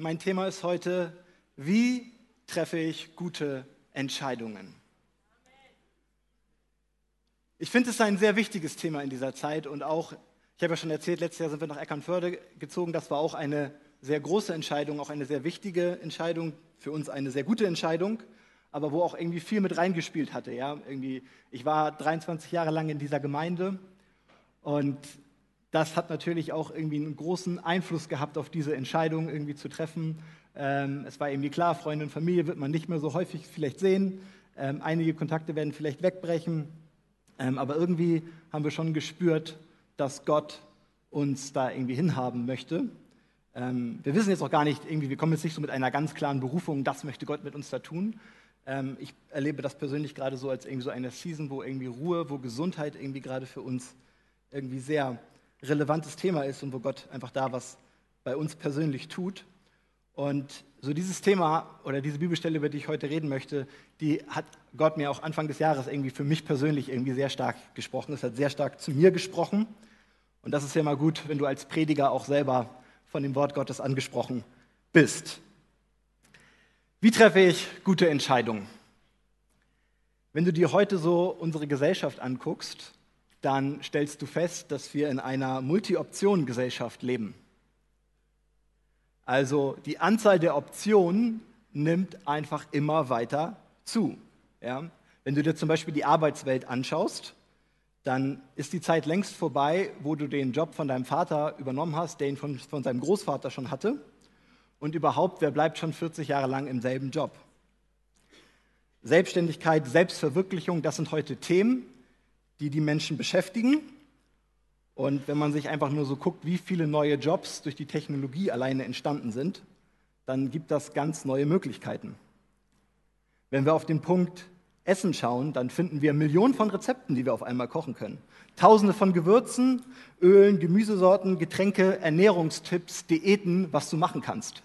Mein Thema ist heute, wie treffe ich gute Entscheidungen? Ich finde es ein sehr wichtiges Thema in dieser Zeit und auch, ich habe ja schon erzählt, letztes Jahr sind wir nach Eckernförde gezogen. Das war auch eine sehr große Entscheidung, auch eine sehr wichtige Entscheidung, für uns eine sehr gute Entscheidung, aber wo auch irgendwie viel mit reingespielt hatte. Ja? Irgendwie, ich war 23 Jahre lang in dieser Gemeinde und das hat natürlich auch irgendwie einen großen Einfluss gehabt auf diese Entscheidung irgendwie zu treffen. Ähm, es war irgendwie klar, Freunde und Familie wird man nicht mehr so häufig vielleicht sehen. Ähm, einige Kontakte werden vielleicht wegbrechen. Ähm, aber irgendwie haben wir schon gespürt, dass Gott uns da irgendwie hinhaben möchte. Ähm, wir wissen jetzt auch gar nicht, irgendwie, wir kommen jetzt nicht so mit einer ganz klaren Berufung, das möchte Gott mit uns da tun. Ähm, ich erlebe das persönlich gerade so als irgendwie so eine Season, wo irgendwie Ruhe, wo Gesundheit irgendwie gerade für uns irgendwie sehr relevantes Thema ist und wo Gott einfach da was bei uns persönlich tut. Und so dieses Thema oder diese Bibelstelle, über die ich heute reden möchte, die hat Gott mir auch Anfang des Jahres irgendwie für mich persönlich irgendwie sehr stark gesprochen. Es hat sehr stark zu mir gesprochen. Und das ist ja mal gut, wenn du als Prediger auch selber von dem Wort Gottes angesprochen bist. Wie treffe ich gute Entscheidungen? Wenn du dir heute so unsere Gesellschaft anguckst, dann stellst du fest, dass wir in einer Multi-Optionen-Gesellschaft leben. Also die Anzahl der Optionen nimmt einfach immer weiter zu. Ja? Wenn du dir zum Beispiel die Arbeitswelt anschaust, dann ist die Zeit längst vorbei, wo du den Job von deinem Vater übernommen hast, der ihn von, von seinem Großvater schon hatte. Und überhaupt, wer bleibt schon 40 Jahre lang im selben Job? Selbstständigkeit, Selbstverwirklichung, das sind heute Themen, die die Menschen beschäftigen. Und wenn man sich einfach nur so guckt, wie viele neue Jobs durch die Technologie alleine entstanden sind, dann gibt das ganz neue Möglichkeiten. Wenn wir auf den Punkt Essen schauen, dann finden wir Millionen von Rezepten, die wir auf einmal kochen können. Tausende von Gewürzen, Ölen, Gemüsesorten, Getränke, Ernährungstipps, Diäten, was du machen kannst.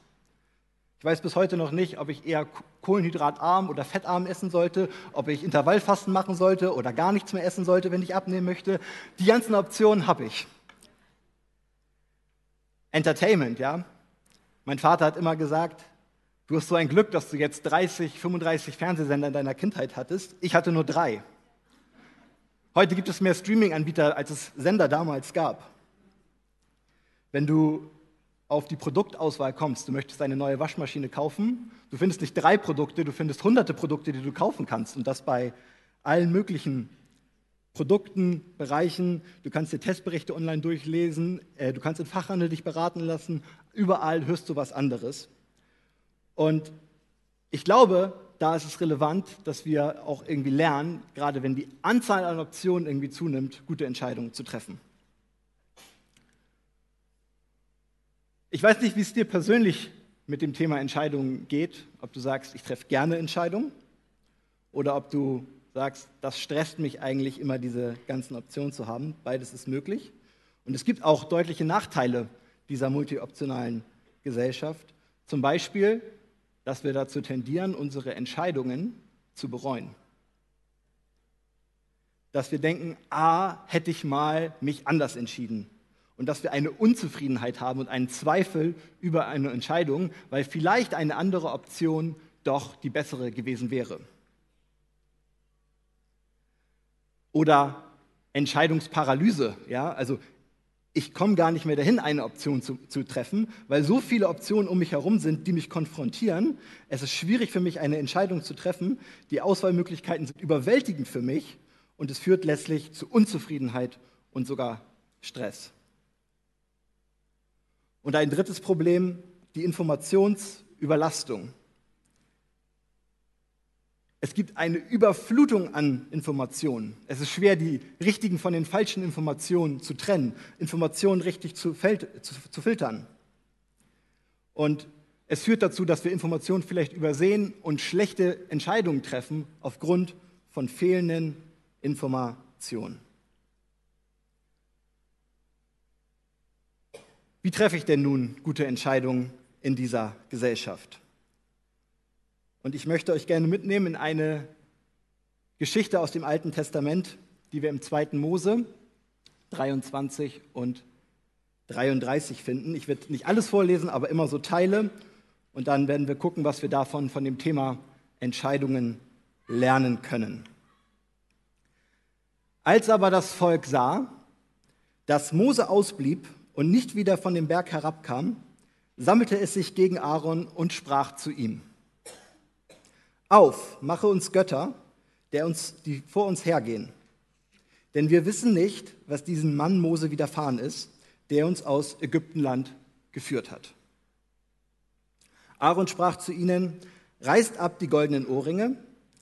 Ich weiß bis heute noch nicht, ob ich eher kohlenhydratarm oder fettarm essen sollte, ob ich Intervallfasten machen sollte oder gar nichts mehr essen sollte, wenn ich abnehmen möchte. Die ganzen Optionen habe ich. Entertainment, ja. Mein Vater hat immer gesagt, du hast so ein Glück, dass du jetzt 30, 35 Fernsehsender in deiner Kindheit hattest. Ich hatte nur drei. Heute gibt es mehr Streaming-Anbieter, als es Sender damals gab. Wenn du auf die Produktauswahl kommst, du möchtest eine neue Waschmaschine kaufen, du findest nicht drei Produkte, du findest hunderte Produkte, die du kaufen kannst und das bei allen möglichen Produkten, Bereichen. Du kannst dir Testberichte online durchlesen, äh, du kannst im Fachhandel dich beraten lassen, überall hörst du was anderes. Und ich glaube, da ist es relevant, dass wir auch irgendwie lernen, gerade wenn die Anzahl an Optionen irgendwie zunimmt, gute Entscheidungen zu treffen. Ich weiß nicht, wie es dir persönlich mit dem Thema Entscheidungen geht, ob du sagst, ich treffe gerne Entscheidungen oder ob du sagst, das stresst mich eigentlich immer, diese ganzen Optionen zu haben. Beides ist möglich. Und es gibt auch deutliche Nachteile dieser multioptionalen Gesellschaft. Zum Beispiel, dass wir dazu tendieren, unsere Entscheidungen zu bereuen. Dass wir denken, ah, hätte ich mal mich anders entschieden und dass wir eine Unzufriedenheit haben und einen Zweifel über eine Entscheidung, weil vielleicht eine andere Option doch die bessere gewesen wäre. Oder Entscheidungsparalyse, ja, also ich komme gar nicht mehr dahin, eine Option zu, zu, treffen, weil so viele Optionen um mich herum sind, die mich konfrontieren. Es ist schwierig für mich, eine Entscheidung zu treffen. Die Auswahlmöglichkeiten sind überwältigend für mich und es führt letztlich zu Unzufriedenheit und sogar Stress. Und ein drittes Problem, die Informationsüberlastung. Es gibt eine Überflutung an Informationen. Es ist schwer, die richtigen von den falschen Informationen zu trennen, Informationen richtig zu, filtern. Und es führt dazu, dass wir Informationen vielleicht übersehen und schlechte Entscheidungen treffen aufgrund von fehlenden Informationen. Wie treffe ich denn nun gute Entscheidungen in dieser Gesellschaft? Und ich möchte euch gerne mitnehmen in eine Geschichte aus dem Alten Testament, die wir im 2. Mose 23 und 33 finden. Ich werde nicht alles vorlesen, aber immer so Teile. Und dann werden wir gucken, was wir davon von dem Thema Entscheidungen lernen können. Als aber das Volk sah, dass Mose ausblieb und nicht wieder von dem Berg herabkam, sammelte es sich gegen Aaron und sprach zu ihm: Auf, mache uns Götter, der uns, die vor uns hergehen. Denn wir wissen nicht, was diesem Mann Mose widerfahren ist, der uns aus Ägyptenland geführt hat. Aaron sprach zu ihnen: Reißt ab die goldenen Ohrringe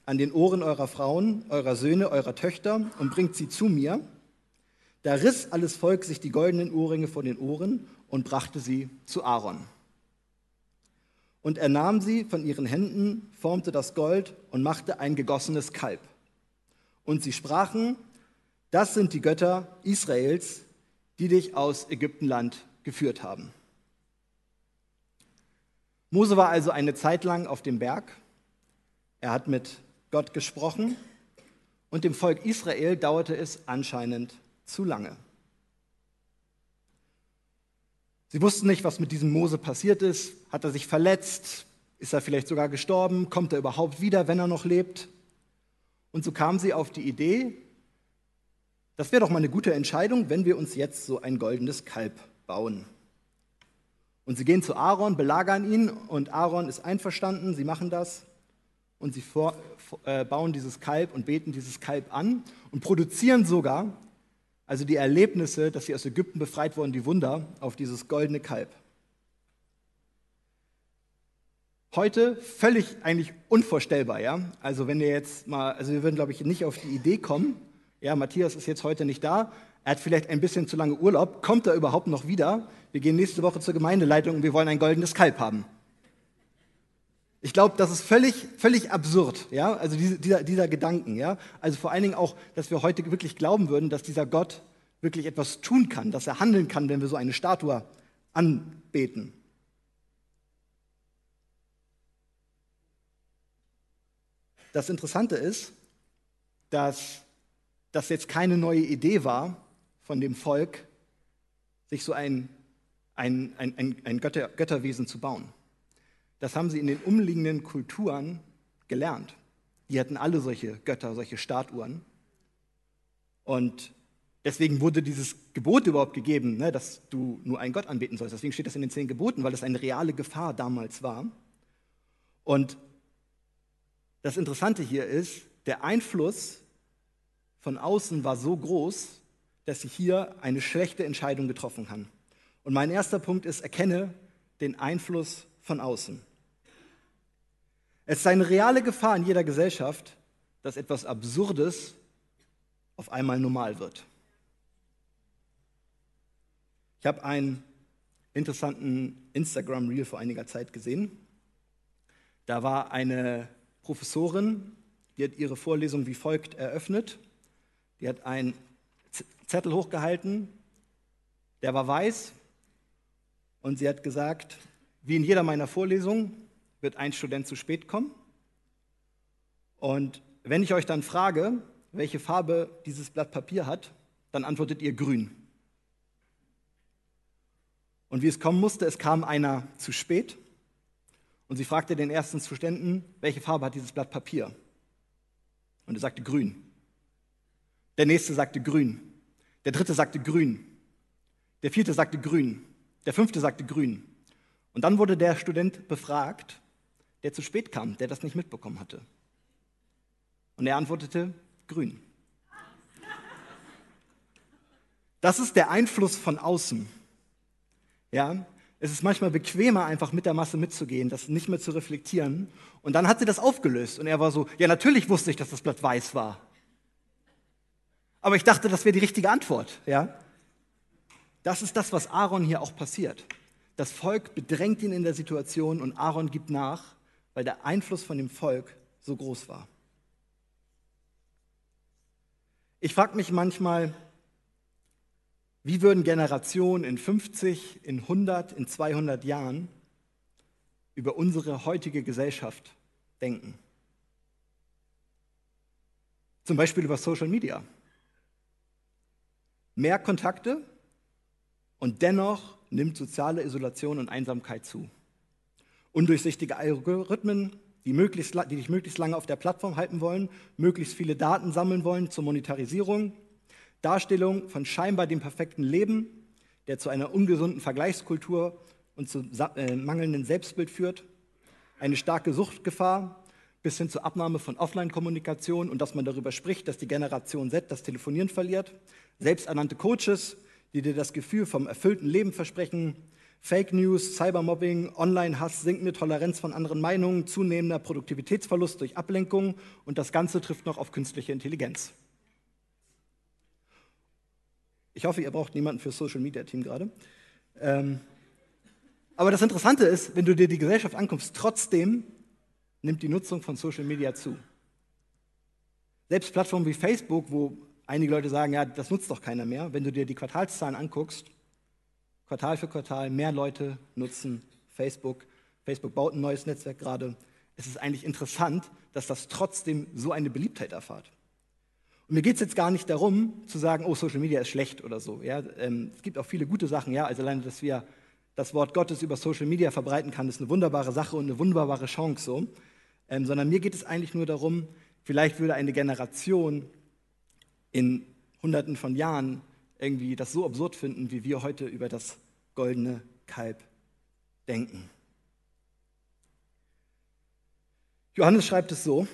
an den Ohren eurer Frauen, eurer Söhne, eurer Töchter und bringt sie zu mir. Da riss alles Volk sich die goldenen Ohrringe von den Ohren und brachte sie zu Aaron. Und er nahm sie von ihren Händen, formte das Gold und machte ein gegossenes Kalb. Und sie sprachen, das sind die Götter Israels, die dich aus Ägyptenland geführt haben. Mose war also eine Zeit lang auf dem Berg. Er hat mit Gott gesprochen und dem Volk Israel dauerte es anscheinend zu lange. Sie wussten nicht, was mit diesem Mose passiert ist. Hat er sich verletzt? Ist er vielleicht sogar gestorben? Kommt er überhaupt wieder, wenn er noch lebt? Und so kamen sie auf die Idee, das wäre doch mal eine gute Entscheidung, wenn wir uns jetzt so ein goldenes Kalb bauen. Und sie gehen zu Aaron, belagern ihn und Aaron ist einverstanden, sie machen das und sie vor, äh, bauen dieses Kalb und beten dieses Kalb an und produzieren sogar, also die Erlebnisse, dass sie aus Ägypten befreit wurden, die Wunder auf dieses goldene Kalb. Heute völlig eigentlich unvorstellbar, ja. Also wenn wir jetzt mal, also wir würden glaube ich nicht auf die Idee kommen, ja, Matthias ist jetzt heute nicht da, er hat vielleicht ein bisschen zu lange Urlaub, kommt er überhaupt noch wieder? Wir gehen nächste Woche zur Gemeindeleitung und wir wollen ein goldenes Kalb haben. Ich glaube, das ist völlig, völlig absurd, ja, also diese, dieser, dieser Gedanken, ja. Also vor allen Dingen auch, dass wir heute wirklich glauben würden, dass dieser Gott wirklich etwas tun kann, dass er handeln kann, wenn wir so eine Statue anbeten. Das Interessante ist, dass das jetzt keine neue Idee war von dem Volk, sich so ein, ein, ein, ein Götter, Götterwesen zu bauen. Das haben sie in den umliegenden Kulturen gelernt. Die hatten alle solche Götter, solche Statuen. Und deswegen wurde dieses Gebot überhaupt gegeben, ne, dass du nur einen Gott anbeten sollst. Deswegen steht das in den zehn Geboten, weil das eine reale Gefahr damals war. Und das Interessante hier ist, der Einfluss von außen war so groß, dass sie hier eine schlechte Entscheidung getroffen haben. Und mein erster Punkt ist, erkenne den Einfluss von außen. Es ist eine reale Gefahr in jeder Gesellschaft, dass etwas Absurdes auf einmal normal wird. Ich habe einen interessanten Instagram-Reel vor einiger Zeit gesehen. Da war eine Professorin, die hat ihre Vorlesung wie folgt eröffnet. Die hat einen Zettel hochgehalten, der war weiß und sie hat gesagt, wie in jeder meiner Vorlesungen wird ein Student zu spät kommen. Und wenn ich euch dann frage, welche Farbe dieses Blatt Papier hat, dann antwortet ihr grün. Und wie es kommen musste, es kam einer zu spät und sie fragte den ersten Studenten, welche Farbe hat dieses Blatt Papier? Und er sagte grün. Der nächste sagte grün. Der dritte sagte grün. Der vierte sagte grün. Der fünfte sagte grün. Und dann wurde der Student befragt, der zu spät kam, der das nicht mitbekommen hatte. Und er antwortete, grün. Das ist der Einfluss von außen. Ja, es ist manchmal bequemer, einfach mit der Masse mitzugehen, das nicht mehr zu reflektieren. Und dann hat sie das aufgelöst. Und er war so, ja, natürlich wusste ich, dass das Blatt weiß war. Aber ich dachte, das wäre die richtige Antwort. Ja? Das ist das, was Aaron hier auch passiert. Das Volk bedrängt ihn in der Situation und Aaron gibt nach weil der Einfluss von dem Volk so groß war. Ich frage mich manchmal, wie würden Generationen in 50, in 100, in 200 Jahren über unsere heutige Gesellschaft denken? Zum Beispiel über Social Media. Mehr Kontakte und dennoch nimmt soziale Isolation und Einsamkeit zu. Undurchsichtige Algorithmen, die, möglichst, die dich möglichst lange auf der Plattform halten wollen, möglichst viele Daten sammeln wollen zur Monetarisierung, Darstellung von scheinbar dem perfekten Leben, der zu einer ungesunden Vergleichskultur und zu äh, mangelndem Selbstbild führt, eine starke Suchtgefahr bis hin zur Abnahme von Offline-Kommunikation und dass man darüber spricht, dass die Generation Z das Telefonieren verliert, selbsternannte Coaches, die dir das Gefühl vom erfüllten Leben versprechen, Fake News, Cybermobbing, Online-Hass, sinkende Toleranz von anderen Meinungen, zunehmender Produktivitätsverlust durch Ablenkung und das Ganze trifft noch auf künstliche Intelligenz. Ich hoffe, ihr braucht niemanden für Social Media Team gerade. Ähm, aber das Interessante ist, wenn du dir die Gesellschaft anguckst, trotzdem nimmt die Nutzung von Social Media zu. Selbst Plattformen wie Facebook, wo einige Leute sagen, ja, das nutzt doch keiner mehr, wenn du dir die Quartalszahlen anguckst, Quartal für Quartal, mehr Leute nutzen Facebook. Facebook baut ein neues Netzwerk gerade. Es ist eigentlich interessant, dass das trotzdem so eine Beliebtheit erfahrt. Und mir geht es jetzt gar nicht darum, zu sagen, oh, Social Media ist schlecht oder so. Ja, ähm, es gibt auch viele gute Sachen, ja, also alleine, dass wir das Wort Gottes über Social Media verbreiten kann, ist eine wunderbare Sache und eine wunderbare Chance so. Ähm, sondern mir geht es eigentlich nur darum, vielleicht würde eine Generation in Hunderten von Jahren irgendwie das so absurd finden, wie wir heute über das goldene Kalb denken. Johannes schreibt es so,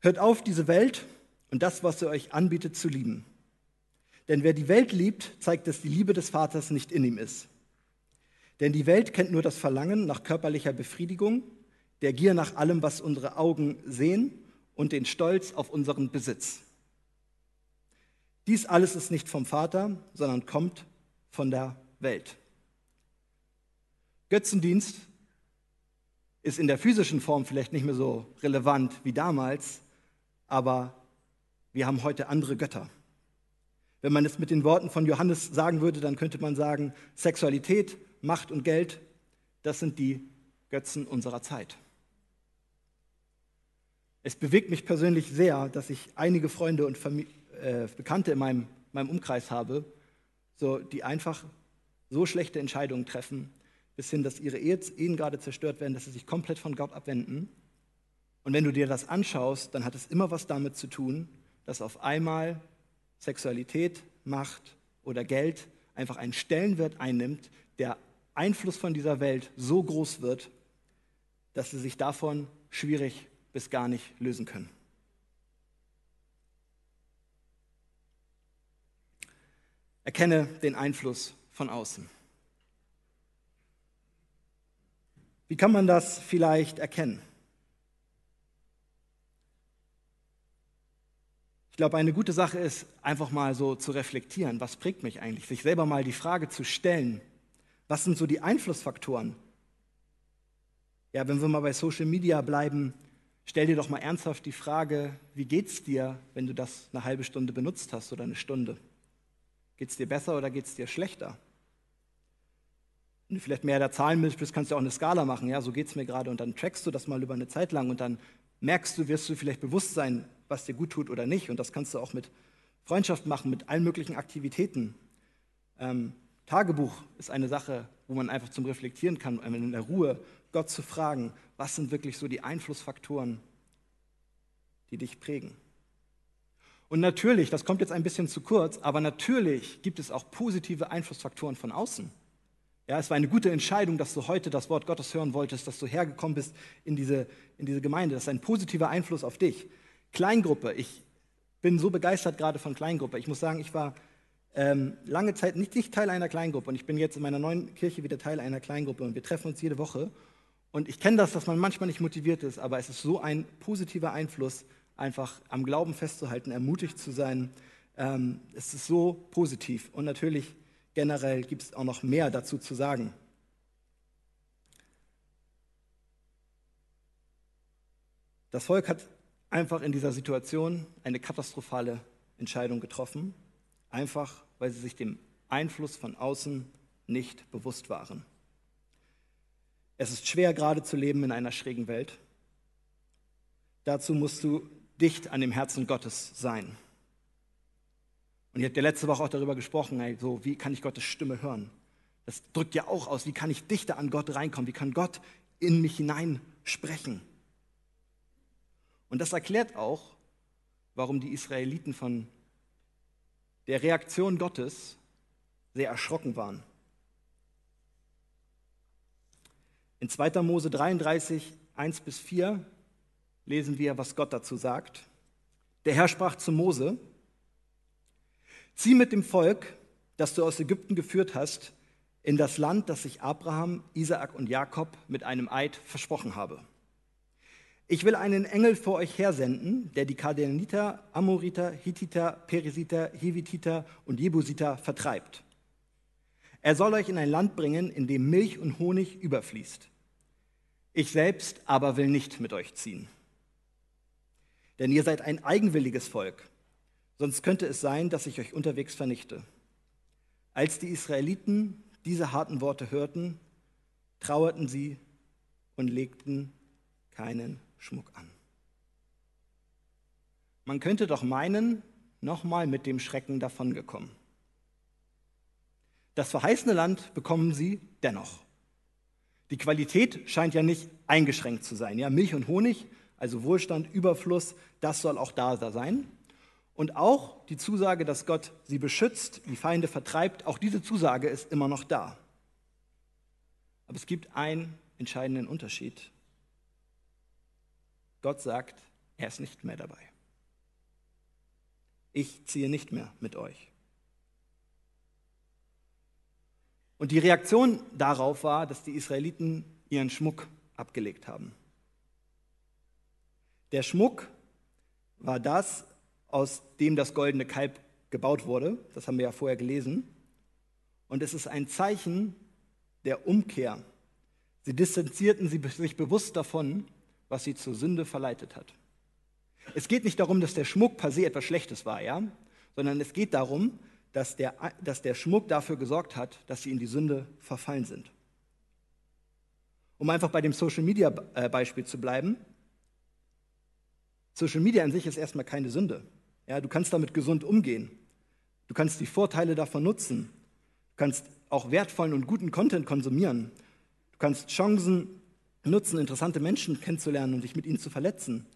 hört auf, diese Welt und das, was sie euch anbietet, zu lieben. Denn wer die Welt liebt, zeigt, dass die Liebe des Vaters nicht in ihm ist. Denn die Welt kennt nur das Verlangen nach körperlicher Befriedigung, der Gier nach allem, was unsere Augen sehen und den Stolz auf unseren Besitz. Dies alles ist nicht vom Vater, sondern kommt von der Welt. Götzendienst ist in der physischen Form vielleicht nicht mehr so relevant wie damals, aber wir haben heute andere Götter. Wenn man es mit den Worten von Johannes sagen würde, dann könnte man sagen, Sexualität, Macht und Geld, das sind die Götzen unserer Zeit. Es bewegt mich persönlich sehr, dass ich einige Freunde und Familie, äh, Bekannte in meinem, meinem Umkreis habe, so, die einfach so schlechte Entscheidungen treffen, bis hin, dass ihre Ehen gerade zerstört werden, dass sie sich komplett von Gott abwenden. Und wenn du dir das anschaust, dann hat es immer was damit zu tun, dass auf einmal Sexualität, Macht oder Geld einfach einen Stellenwert einnimmt, der Einfluss von dieser Welt so groß wird, dass sie sich davon schwierig bis gar nicht lösen können. Erkenne den Einfluss von außen. Wie kann man das vielleicht erkennen? Ich glaube, eine gute Sache ist, einfach mal so zu reflektieren, was prägt mich eigentlich, sich selber mal die Frage zu stellen, was sind so die Einflussfaktoren? Ja, wenn wir mal bei Social Media bleiben, stell dir doch mal ernsthaft die Frage, wie geht's dir, wenn du das eine halbe Stunde benutzt hast oder eine Stunde? Geht es dir besser oder geht es dir schlechter? Wenn du vielleicht mehr der Zahlenmensch bist, kannst du auch eine Skala machen. Ja, so geht es mir gerade. Und dann trackst du das mal über eine Zeit lang und dann merkst du, wirst du vielleicht bewusst sein, was dir gut tut oder nicht. Und das kannst du auch mit Freundschaft machen, mit allen möglichen Aktivitäten. Ähm, Tagebuch ist eine Sache, wo man einfach zum Reflektieren kann, in der Ruhe Gott zu fragen, was sind wirklich so die Einflussfaktoren, die dich prägen. Und natürlich, das kommt jetzt ein bisschen zu kurz, aber natürlich gibt es auch positive Einflussfaktoren von außen. Ja, es war eine gute Entscheidung, dass du heute das Wort Gottes hören wolltest, dass du hergekommen bist in diese, in diese Gemeinde. Das ist ein positiver Einfluss auf dich. Kleingruppe, ich bin so begeistert gerade von Kleingruppe. Ich muss sagen, ich war ähm, lange Zeit nicht, nicht Teil einer Kleingruppe und ich bin jetzt in meiner neuen Kirche wieder Teil einer Kleingruppe und wir treffen uns jede Woche. Und ich kenne das, dass man manchmal nicht motiviert ist, aber es ist so ein positiver Einfluss einfach am Glauben festzuhalten, ermutigt zu sein. Ähm, es ist so positiv. Und natürlich generell gibt es auch noch mehr dazu zu sagen. Das Volk hat einfach in dieser Situation eine katastrophale Entscheidung getroffen, einfach weil sie sich dem Einfluss von außen nicht bewusst waren. Es ist schwer gerade zu leben in einer schrägen Welt. Dazu musst du dicht an dem Herzen Gottes sein. Und ihr habt ja letzte Woche auch darüber gesprochen, ey, so, wie kann ich Gottes Stimme hören? Das drückt ja auch aus, wie kann ich dichter an Gott reinkommen? Wie kann Gott in mich hinein sprechen. Und das erklärt auch, warum die Israeliten von der Reaktion Gottes sehr erschrocken waren. In 2. Mose 33, 1 bis 4 lesen wir, was Gott dazu sagt. Der Herr sprach zu Mose, zieh mit dem Volk, das du aus Ägypten geführt hast, in das Land, das ich Abraham, Isaak und Jakob mit einem Eid versprochen habe. Ich will einen Engel vor euch hersenden, der die Kardeniter, Amoriter, Hittiter, Perisiter, Hivititer und Jebusiter vertreibt. Er soll euch in ein Land bringen, in dem Milch und Honig überfließt. Ich selbst aber will nicht mit euch ziehen. Denn ihr seid ein eigenwilliges Volk, sonst könnte es sein, dass ich euch unterwegs vernichte. Als die Israeliten diese harten Worte hörten, trauerten sie und legten keinen Schmuck an. Man könnte doch meinen, nochmal mit dem Schrecken davongekommen. Das verheißene Land bekommen sie dennoch. Die Qualität scheint ja nicht eingeschränkt zu sein. Ja, Milch und Honig, also Wohlstand, Überfluss, das soll auch da sein. Und auch die Zusage, dass Gott sie beschützt, die Feinde vertreibt, auch diese Zusage ist immer noch da. Aber es gibt einen entscheidenden Unterschied. Gott sagt, er ist nicht mehr dabei. Ich ziehe nicht mehr mit euch. Und die Reaktion darauf war, dass die Israeliten ihren Schmuck abgelegt haben. Der Schmuck war das, aus dem das goldene Kalb gebaut wurde. Das haben wir ja vorher gelesen. Und es ist ein Zeichen der Umkehr. Sie distanzierten sich bewusst davon, was sie zur Sünde verleitet hat. Es geht nicht darum, dass der Schmuck per se etwas Schlechtes war, ja? sondern es geht darum, dass der, dass der Schmuck dafür gesorgt hat, dass sie in die Sünde verfallen sind. Um einfach bei dem Social Media äh, zu bleiben. Social Media an sich ist erstmal keine Sünde. Ja, du kannst damit gesund umgehen. Du kannst die Vorteile davon nutzen. Du kannst auch wertvollen und guten Content konsumieren. Du kannst Chancen nutzen, interessante Menschen kennenzulernen und dich mit ihnen zu verletzen.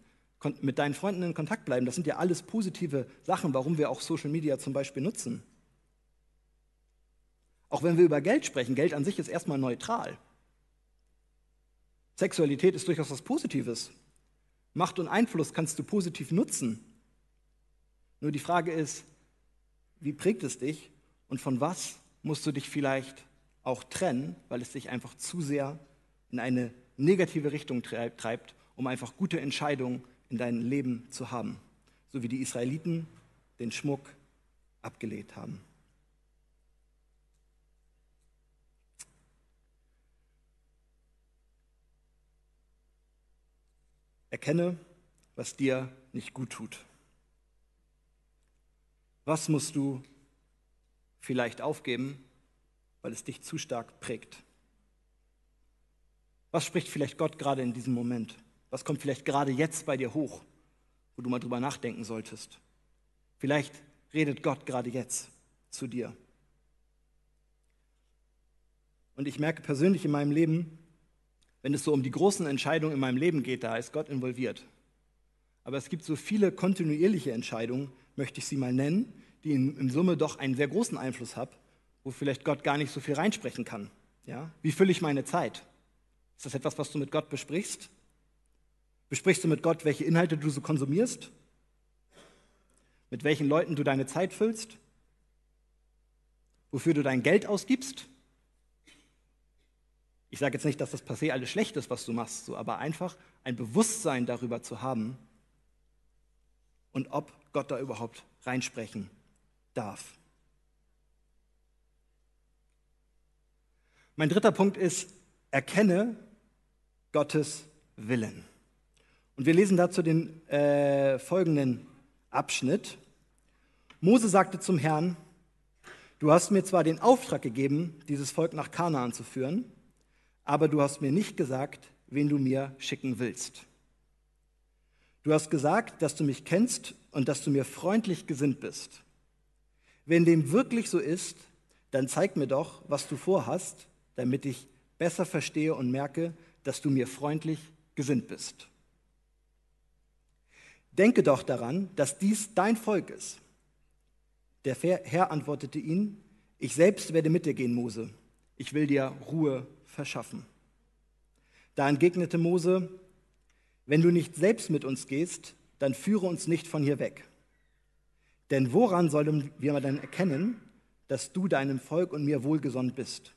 Mit deinen Freunden in Kontakt bleiben. Das sind ja alles positive Sachen, warum wir auch Social Media zum Beispiel nutzen. Auch wenn wir über Geld sprechen, Geld an sich ist erstmal neutral. Sexualität ist durchaus was Positives. Macht und Einfluss kannst du positiv nutzen. Nur die Frage ist, wie prägt es dich und von was musst du dich vielleicht auch trennen, weil es dich einfach zu sehr in eine negative Richtung treibt, um einfach gute Entscheidungen in deinem Leben zu haben, so wie die Israeliten den Schmuck abgelehnt haben. Erkenne, was dir nicht gut tut. Was musst du vielleicht aufgeben, weil es dich zu stark prägt? Was spricht vielleicht Gott gerade in diesem Moment? Was kommt vielleicht gerade jetzt bei dir hoch, wo du mal drüber nachdenken solltest? Vielleicht redet Gott gerade jetzt zu dir. Und ich merke persönlich in meinem Leben, wenn es so um die großen Entscheidungen in meinem Leben geht, da ist Gott involviert. Aber es gibt so viele kontinuierliche Entscheidungen, möchte ich sie mal nennen, die in, in Summe doch einen sehr großen Einfluss haben, wo vielleicht Gott gar nicht so viel reinsprechen kann. Ja? Wie fülle ich meine Zeit? Ist das etwas, was du mit Gott besprichst? Besprichst du mit Gott, welche Inhalte du so konsumierst? Mit welchen Leuten du deine Zeit füllst? Wofür du dein Geld ausgibst? Ich sage jetzt nicht, dass das se alles schlecht ist, was du machst, so, aber einfach ein Bewusstsein darüber zu haben und ob Gott da überhaupt reinsprechen darf. Mein dritter Punkt ist, erkenne Gottes Willen. Und wir lesen dazu den äh, folgenden Abschnitt. Mose sagte zum Herrn, du hast mir zwar den Auftrag gegeben, dieses Volk nach Kanaan zu führen, aber du hast mir nicht gesagt, wen du mir schicken willst. Du hast gesagt, dass du mich kennst und dass du mir freundlich gesinnt bist. Wenn dem wirklich so ist, dann zeig mir doch, was du vorhast, damit ich besser verstehe und merke, dass du mir freundlich gesinnt bist. Denke doch daran, dass dies dein Volk ist. Der Herr antwortete ihn, ich selbst werde mit dir gehen, Mose. Ich will dir Ruhe verschaffen. Da entgegnete Mose, wenn du nicht selbst mit uns gehst, dann führe uns nicht von hier weg. Denn woran sollen wir dann erkennen, dass du deinem Volk und mir wohlgesonnen bist?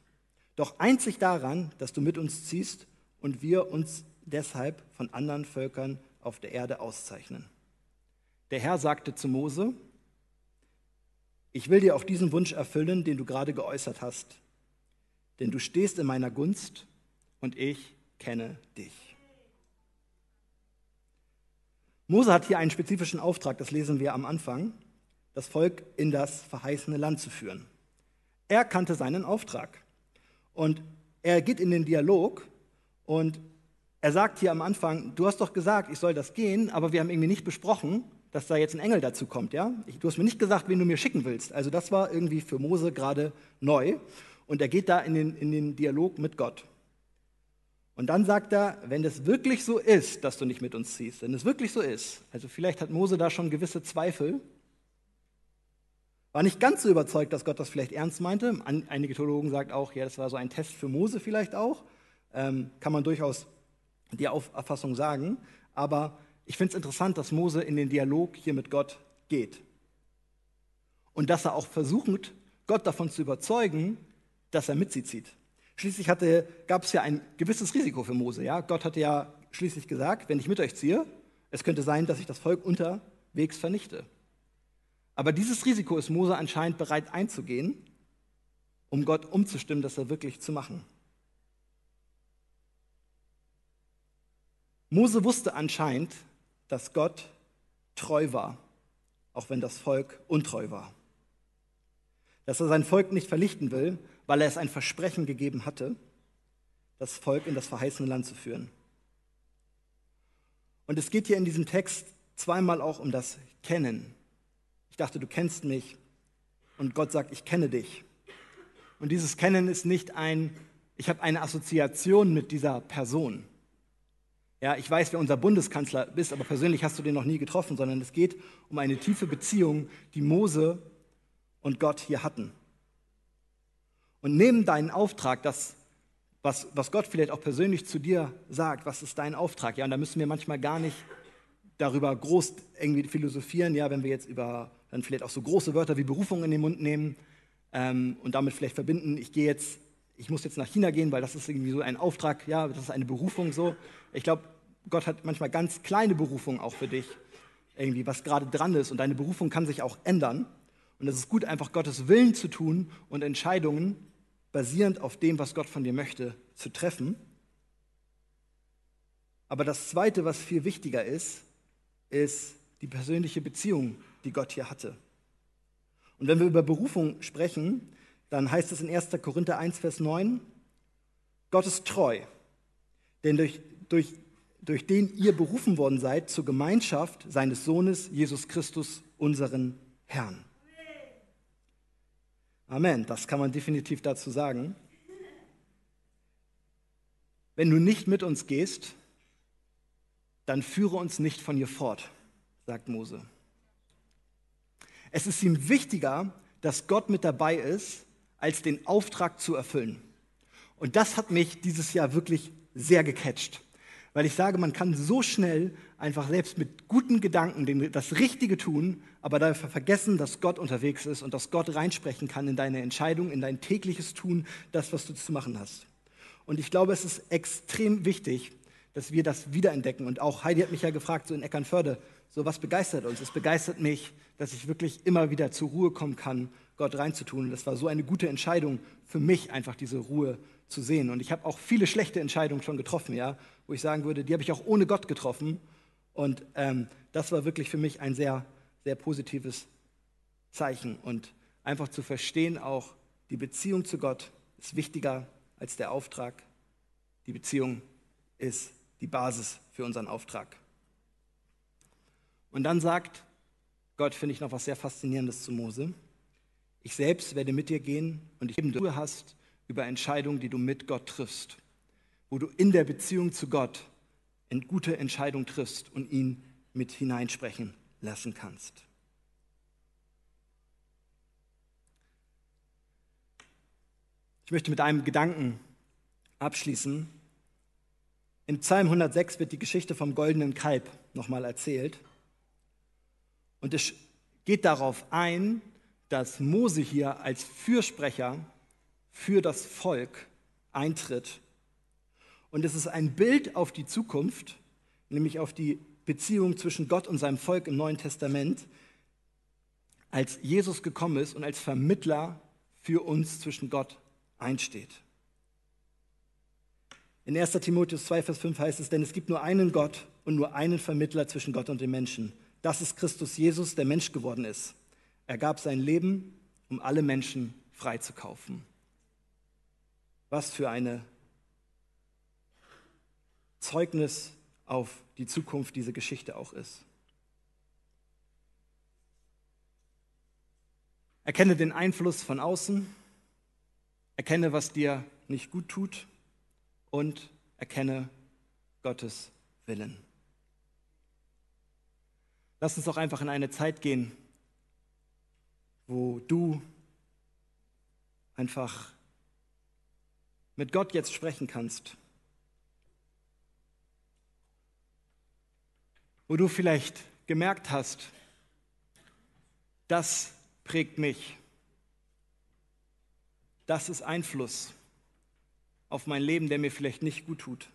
Doch einzig daran, dass du mit uns ziehst und wir uns deshalb von anderen Völkern auf der Erde auszeichnen. Der Herr sagte zu Mose, ich will dir auch diesen Wunsch erfüllen, den du gerade geäußert hast, denn du stehst in meiner Gunst und ich kenne dich. Mose hat hier einen spezifischen Auftrag, das lesen wir am Anfang, das Volk in das verheißene Land zu führen. Er kannte seinen Auftrag und er geht in den Dialog und er sagt hier am Anfang, du hast doch gesagt, ich soll das gehen, aber wir haben irgendwie nicht besprochen, dass da jetzt ein Engel dazu kommt, ja? Du hast mir nicht gesagt, wen du mir schicken willst. Also das war irgendwie für Mose gerade neu. Und er geht da in den, in den Dialog mit Gott. Und dann sagt er, wenn es wirklich so ist, dass du nicht mit uns ziehst, wenn es wirklich so ist, also vielleicht hat Mose da schon gewisse Zweifel, war nicht ganz so überzeugt, dass Gott das vielleicht ernst meinte. Einige Theologen sagen auch, ja, das war so ein Test für Mose vielleicht auch. Ähm, kann man durchaus die Auffassung sagen. Aber ich finde es interessant, dass Mose in den Dialog hier mit Gott geht. Und dass er auch versucht, Gott davon zu überzeugen, dass er mit sie zieht. Schließlich gab es ja ein gewisses Risiko für Mose. Ja? Gott hatte ja schließlich gesagt, wenn ich mit euch ziehe, es könnte sein, dass ich das Volk unterwegs vernichte. Aber dieses Risiko ist Mose anscheinend bereit einzugehen, um Gott umzustimmen, das er wirklich zu machen. Mose wusste anscheinend, dass Gott treu war, auch wenn das Volk untreu war. Dass er sein Volk nicht verlichten will, weil er es ein Versprechen gegeben hatte, das Volk in das verheißene Land zu führen. Und es geht hier in diesem Text zweimal auch um das Kennen. Ich dachte, du kennst mich und Gott sagt, ich kenne dich. Und dieses Kennen ist nicht ein, ich habe eine Assoziation mit dieser Person. Ja, ich weiß, wer unser Bundeskanzler ist, aber persönlich hast du den noch nie getroffen, sondern es geht um eine tiefe Beziehung, die Mose und Gott hier hatten. Und neben deinen Auftrag, das, was, was Gott vielleicht auch persönlich zu dir sagt, was ist dein Auftrag? Ja, und da müssen wir manchmal gar nicht darüber groß irgendwie philosophieren, ja, wenn wir jetzt über dann vielleicht auch so große Wörter wie Berufung in den Mund nehmen ähm, und damit vielleicht verbinden, ich gehe jetzt ich muss jetzt nach China gehen, weil das ist irgendwie so ein Auftrag, ja, das ist eine Berufung so. Ich glaube, Gott hat manchmal ganz kleine Berufungen auch für dich, irgendwie, was gerade dran ist. Und deine Berufung kann sich auch ändern. Und es ist gut, einfach Gottes Willen zu tun und Entscheidungen basierend auf dem, was Gott von dir möchte, zu treffen. Aber das Zweite, was viel wichtiger ist, ist die persönliche Beziehung, die Gott hier hatte. Und wenn wir über Berufung sprechen, dann heißt es in 1. Korinther 1, Vers 9, Gott ist treu, denn durch, durch, durch den ihr berufen worden seid zur Gemeinschaft seines Sohnes Jesus Christus, unseren Herrn. Amen, das kann man definitiv dazu sagen. Wenn du nicht mit uns gehst, dann führe uns nicht von hier fort, sagt Mose. Es ist ihm wichtiger, dass Gott mit dabei ist, als den Auftrag zu erfüllen. Und das hat mich dieses Jahr wirklich sehr gecatcht, weil ich sage, man kann so schnell einfach selbst mit guten Gedanken das Richtige tun, aber dafür vergessen, dass Gott unterwegs ist und dass Gott reinsprechen kann in deine Entscheidung, in dein tägliches Tun, das, was du zu machen hast. Und ich glaube, es ist extrem wichtig, dass wir das wiederentdecken. Und auch Heidi hat mich ja gefragt, so in Eckernförde, so was begeistert uns? Es begeistert mich, dass ich wirklich immer wieder zur Ruhe kommen kann Gott reinzutun. Und das war so eine gute Entscheidung für mich, einfach diese Ruhe zu sehen. Und ich habe auch viele schlechte Entscheidungen schon getroffen, ja, wo ich sagen würde, die habe ich auch ohne Gott getroffen. Und ähm, das war wirklich für mich ein sehr, sehr positives Zeichen. Und einfach zu verstehen, auch die Beziehung zu Gott ist wichtiger als der Auftrag. Die Beziehung ist die Basis für unseren Auftrag. Und dann sagt Gott, finde ich noch was sehr Faszinierendes zu Mose. Ich selbst werde mit dir gehen und ich eben Ruhe hast über Entscheidungen, die du mit Gott triffst. wo du in der Beziehung zu Gott eine gute Entscheidung triffst und ihn mit hineinsprechen lassen kannst. Ich möchte mit einem Gedanken abschließen. In Psalm 106 wird die Geschichte vom goldenen Kalb nochmal erzählt. Und es geht darauf ein, dass Mose hier als Fürsprecher für das Volk eintritt. Und es ist ein Bild auf die Zukunft, nämlich auf die Beziehung zwischen Gott und seinem Volk im Neuen Testament, als Jesus gekommen ist und als Vermittler für uns zwischen Gott einsteht. In 1 Timotheus 2, Vers 5 heißt es, denn es gibt nur einen Gott und nur einen Vermittler zwischen Gott und den Menschen. Das ist Christus Jesus, der Mensch geworden ist. Er gab sein Leben, um alle Menschen freizukaufen. Was für eine Zeugnis auf die Zukunft diese Geschichte auch ist. Erkenne den Einfluss von außen, erkenne, was dir nicht gut tut und erkenne Gottes Willen. Lass uns doch einfach in eine Zeit gehen, wo du einfach mit Gott jetzt sprechen kannst. Wo du vielleicht gemerkt hast, das prägt mich. Das ist Einfluss auf mein Leben, der mir vielleicht nicht gut tut.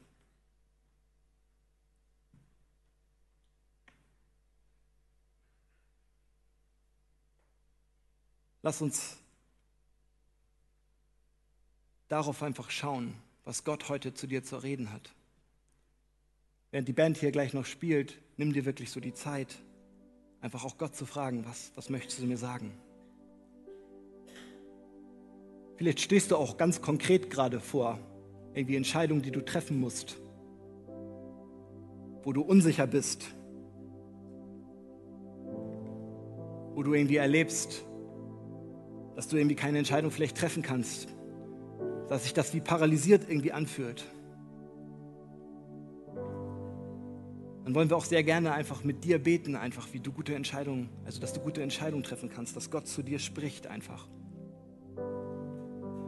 Lass uns darauf einfach schauen, was Gott heute zu dir zu reden hat. Während die Band hier gleich noch spielt, nimm dir wirklich so die Zeit, einfach auch Gott zu fragen, was, was möchtest du mir sagen? Vielleicht stehst du auch ganz konkret gerade vor irgendwie Entscheidungen, die du treffen musst, wo du unsicher bist, wo du irgendwie erlebst, dass du irgendwie keine Entscheidung vielleicht treffen kannst, dass sich das wie paralysiert irgendwie anfühlt. Dann wollen wir auch sehr gerne einfach mit dir beten, einfach wie du gute Entscheidungen, also dass du gute Entscheidungen treffen kannst, dass Gott zu dir spricht einfach.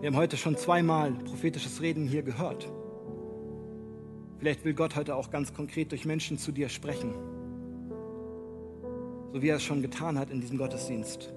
Wir haben heute schon zweimal prophetisches Reden hier gehört. Vielleicht will Gott heute auch ganz konkret durch Menschen zu dir sprechen, so wie er es schon getan hat in diesem Gottesdienst.